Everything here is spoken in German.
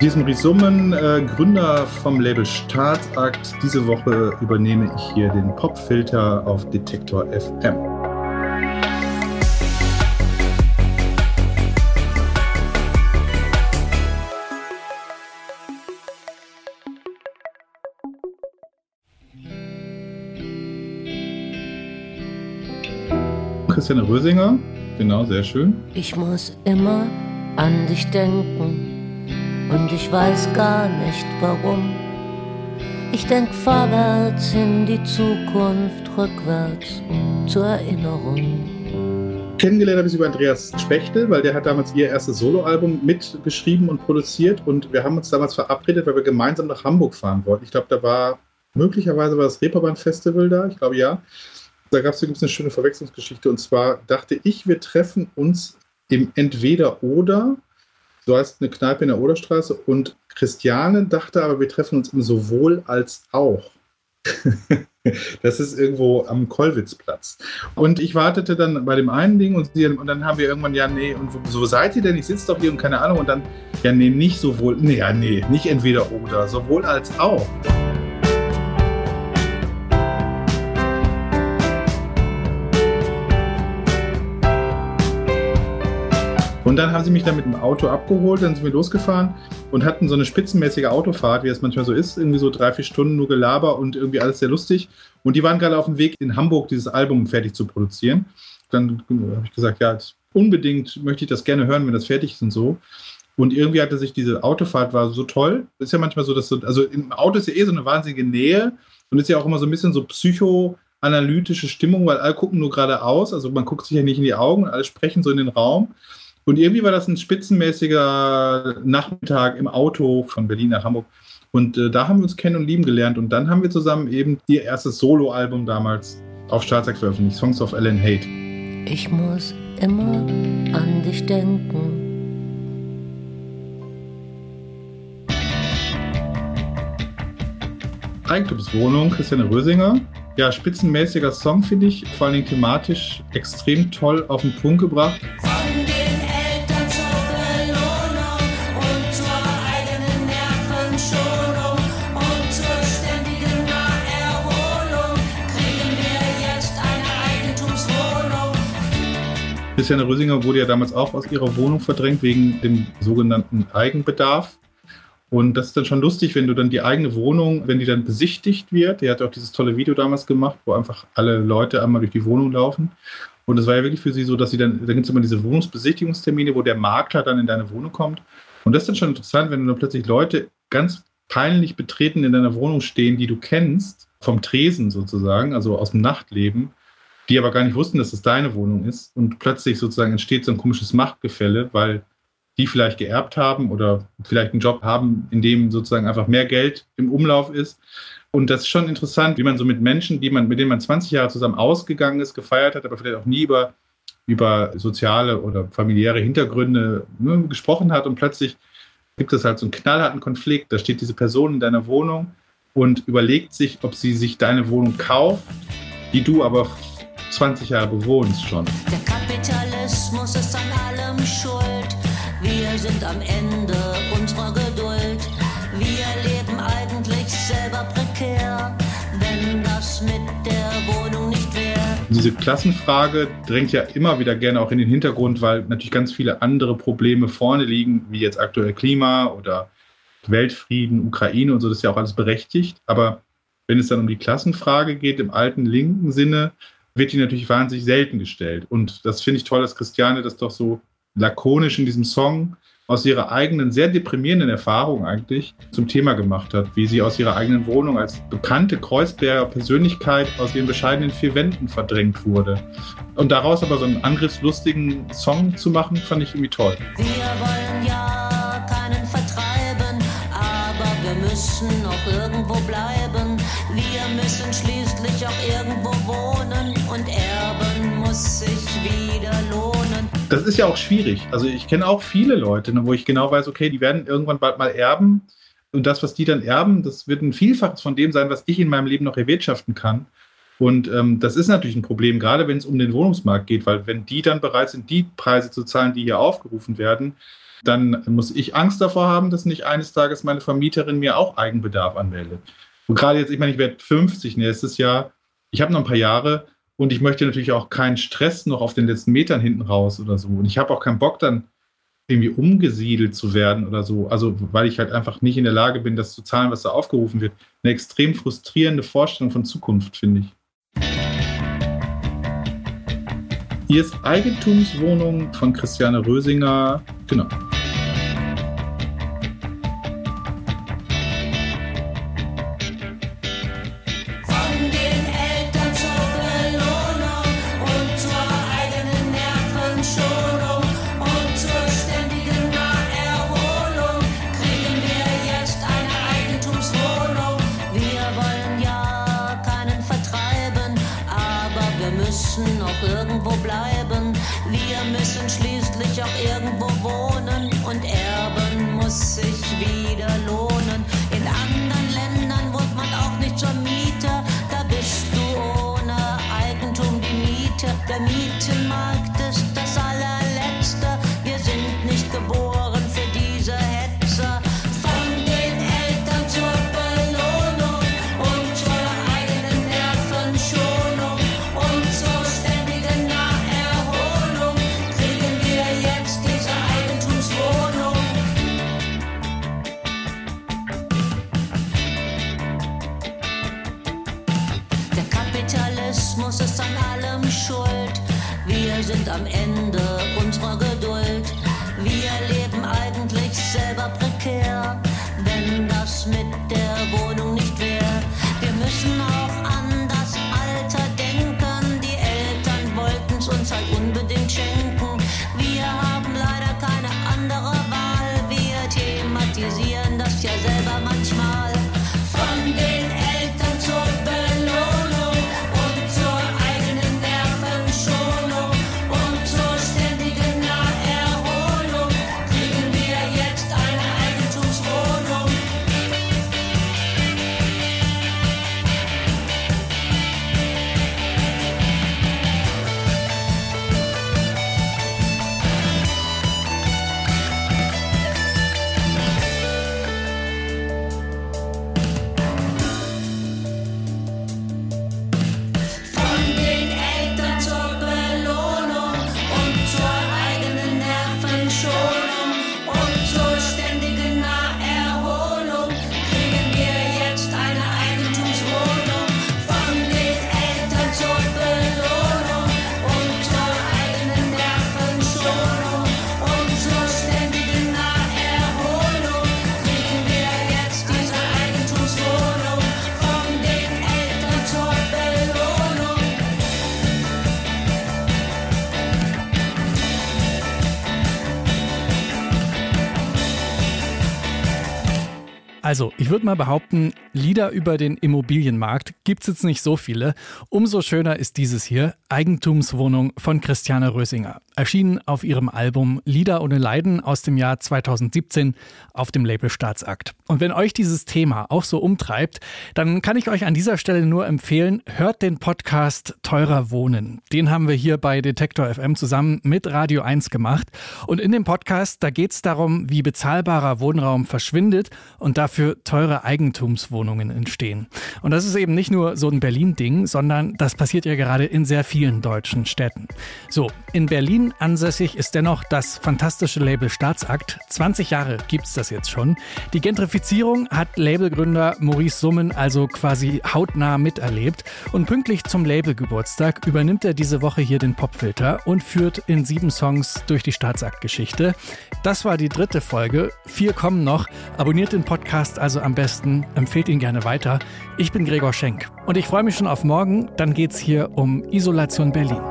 Diesem Resummen, äh, Gründer vom Label Staatsakt. Diese Woche übernehme ich hier den Popfilter auf Detektor FM. Christiane Rösinger, genau, sehr schön. Ich muss immer an dich denken und ich weiß gar nicht warum. Ich denk vorwärts in die Zukunft, rückwärts zur Erinnerung. Kennengelernt habe ich über Andreas Spechtel, weil der hat damals ihr erstes Soloalbum mitgeschrieben und produziert und wir haben uns damals verabredet, weil wir gemeinsam nach Hamburg fahren wollten. Ich glaube, da war möglicherweise war das Reeperbahn Festival da, ich glaube ja. Da gab es eine schöne Verwechslungsgeschichte und zwar dachte ich, wir treffen uns im Entweder-Oder so heißt eine Kneipe in der Oderstraße. Und Christiane dachte aber, wir treffen uns im sowohl als auch. das ist irgendwo am Kollwitzplatz. Und ich wartete dann bei dem einen Ding und, sie, und dann haben wir irgendwann, ja, nee, und so seid ihr denn? Ich sitze doch hier und keine Ahnung. Und dann, ja, nee, nicht sowohl, nee, ja, nee, nicht entweder oder, sowohl als auch. Und dann haben sie mich dann mit dem Auto abgeholt, dann sind wir losgefahren und hatten so eine spitzenmäßige Autofahrt, wie es manchmal so ist, irgendwie so drei, vier Stunden nur Gelaber und irgendwie alles sehr lustig. Und die waren gerade auf dem Weg in Hamburg, dieses Album fertig zu produzieren. Dann habe ich gesagt, ja, unbedingt möchte ich das gerne hören, wenn das fertig ist und so. Und irgendwie hatte sich diese Autofahrt war so toll. Ist ja manchmal so, dass so, also im Auto ist ja eh so eine wahnsinnige Nähe und ist ja auch immer so ein bisschen so psychoanalytische Stimmung, weil alle gucken nur geradeaus. Also man guckt sich ja nicht in die Augen alle sprechen so in den Raum. Und irgendwie war das ein spitzenmäßiger Nachmittag im Auto von Berlin nach Hamburg. Und äh, da haben wir uns kennen und lieben gelernt. Und dann haben wir zusammen eben ihr erstes Soloalbum damals auf Staatsakt veröffentlicht, Songs of Ellen Hate. Ich muss immer an dich denken. Eigentumswohnung, Christiane Rösinger. Ja, spitzenmäßiger Song, finde ich. Vor allen Dingen thematisch extrem toll auf den Punkt gebracht. Christiane Rösinger wurde ja damals auch aus ihrer Wohnung verdrängt wegen dem sogenannten Eigenbedarf. Und das ist dann schon lustig, wenn du dann die eigene Wohnung, wenn die dann besichtigt wird. Die hat auch dieses tolle Video damals gemacht, wo einfach alle Leute einmal durch die Wohnung laufen. Und es war ja wirklich für sie so, dass sie dann, da gibt es immer diese Wohnungsbesichtigungstermine, wo der Makler dann in deine Wohnung kommt. Und das ist dann schon interessant, wenn dann plötzlich Leute ganz peinlich betreten in deiner Wohnung stehen, die du kennst, vom Tresen sozusagen, also aus dem Nachtleben die aber gar nicht wussten, dass es deine Wohnung ist. Und plötzlich sozusagen entsteht so ein komisches Machtgefälle, weil die vielleicht geerbt haben oder vielleicht einen Job haben, in dem sozusagen einfach mehr Geld im Umlauf ist. Und das ist schon interessant, wie man so mit Menschen, die man, mit denen man 20 Jahre zusammen ausgegangen ist, gefeiert hat, aber vielleicht auch nie über, über soziale oder familiäre Hintergründe ne, gesprochen hat. Und plötzlich gibt es halt so einen knallharten Konflikt. Da steht diese Person in deiner Wohnung und überlegt sich, ob sie sich deine Wohnung kauft, die du aber 20 Jahre bewohnst schon. Der Kapitalismus ist an allem schuld. Wir sind am Ende unserer Geduld. Wir leben eigentlich selber prekär, wenn das mit der Wohnung nicht wäre. Diese Klassenfrage drängt ja immer wieder gerne auch in den Hintergrund, weil natürlich ganz viele andere Probleme vorne liegen, wie jetzt aktuell Klima oder Weltfrieden, Ukraine und so, das ist ja auch alles berechtigt. Aber wenn es dann um die Klassenfrage geht, im alten linken Sinne, wird die natürlich wahnsinnig selten gestellt. Und das finde ich toll, dass Christiane das doch so lakonisch in diesem Song aus ihrer eigenen, sehr deprimierenden Erfahrung eigentlich zum Thema gemacht hat, wie sie aus ihrer eigenen Wohnung als bekannte Kreuzberger Persönlichkeit aus ihren bescheidenen vier Wänden verdrängt wurde. Und daraus aber so einen angriffslustigen Song zu machen, fand ich irgendwie toll. Wir wollen ja keinen vertreiben, aber wir müssen auch irgendwo bleiben. Wir müssen schließlich auch irgendwo und erben muss sich wieder lohnen. Das ist ja auch schwierig. Also ich kenne auch viele Leute, ne, wo ich genau weiß, okay, die werden irgendwann bald mal erben. Und das, was die dann erben, das wird ein Vielfaches von dem sein, was ich in meinem Leben noch erwirtschaften kann. Und ähm, das ist natürlich ein Problem, gerade wenn es um den Wohnungsmarkt geht, weil wenn die dann bereit sind, die Preise zu zahlen, die hier aufgerufen werden, dann muss ich Angst davor haben, dass nicht eines Tages meine Vermieterin mir auch Eigenbedarf anmeldet. Und gerade jetzt, ich meine, ich werde 50 nächstes Jahr, ich habe noch ein paar Jahre und ich möchte natürlich auch keinen Stress noch auf den letzten Metern hinten raus oder so. Und ich habe auch keinen Bock dann irgendwie umgesiedelt zu werden oder so. Also, weil ich halt einfach nicht in der Lage bin, das zu zahlen, was da aufgerufen wird. Eine extrem frustrierende Vorstellung von Zukunft, finde ich. Hier ist Eigentumswohnung von Christiane Rösinger. Genau. Der Mietenmarkt ist das allerletzte. Wir sind nicht geboren für diese Hetze. Von den Eltern zur Belohnung und zur eigenen Nervenschonung und zur ständigen Naherholung kriegen wir jetzt diese Eigentumswohnung. Der Kapitalismus ist an allem schuld wir sind am Ende unserer Geduld. Wir leben eigentlich selber prinzipiell. Also, ich würde mal behaupten, Lieder über den Immobilienmarkt gibt es jetzt nicht so viele. Umso schöner ist dieses hier, Eigentumswohnung von Christiane Rösinger. Erschienen auf ihrem Album Lieder ohne Leiden aus dem Jahr 2017 auf dem Label Staatsakt. Und wenn euch dieses Thema auch so umtreibt, dann kann ich euch an dieser Stelle nur empfehlen, hört den Podcast Teurer Wohnen. Den haben wir hier bei Detektor FM zusammen mit Radio 1 gemacht. Und in dem Podcast, da geht es darum, wie bezahlbarer Wohnraum verschwindet und dafür teure Eigentumswohnungen entstehen. Und das ist eben nicht nur so ein Berlin-Ding, sondern das passiert ja gerade in sehr vielen deutschen Städten. So, in Berlin ansässig ist dennoch das fantastische Label Staatsakt. 20 Jahre gibt es das jetzt schon. Die Gentrifizierung hat Labelgründer Maurice Summen also quasi hautnah miterlebt. Und pünktlich zum Labelgeburtstag übernimmt er diese Woche hier den Popfilter und führt in sieben Songs durch die Staatsakt-Geschichte. Das war die dritte Folge. Vier kommen noch. Abonniert den Podcast also am besten, empfehlt ihn gerne weiter. Ich bin Gregor Schenk und ich freue mich schon auf morgen. Dann geht es hier um Isolation Berlin.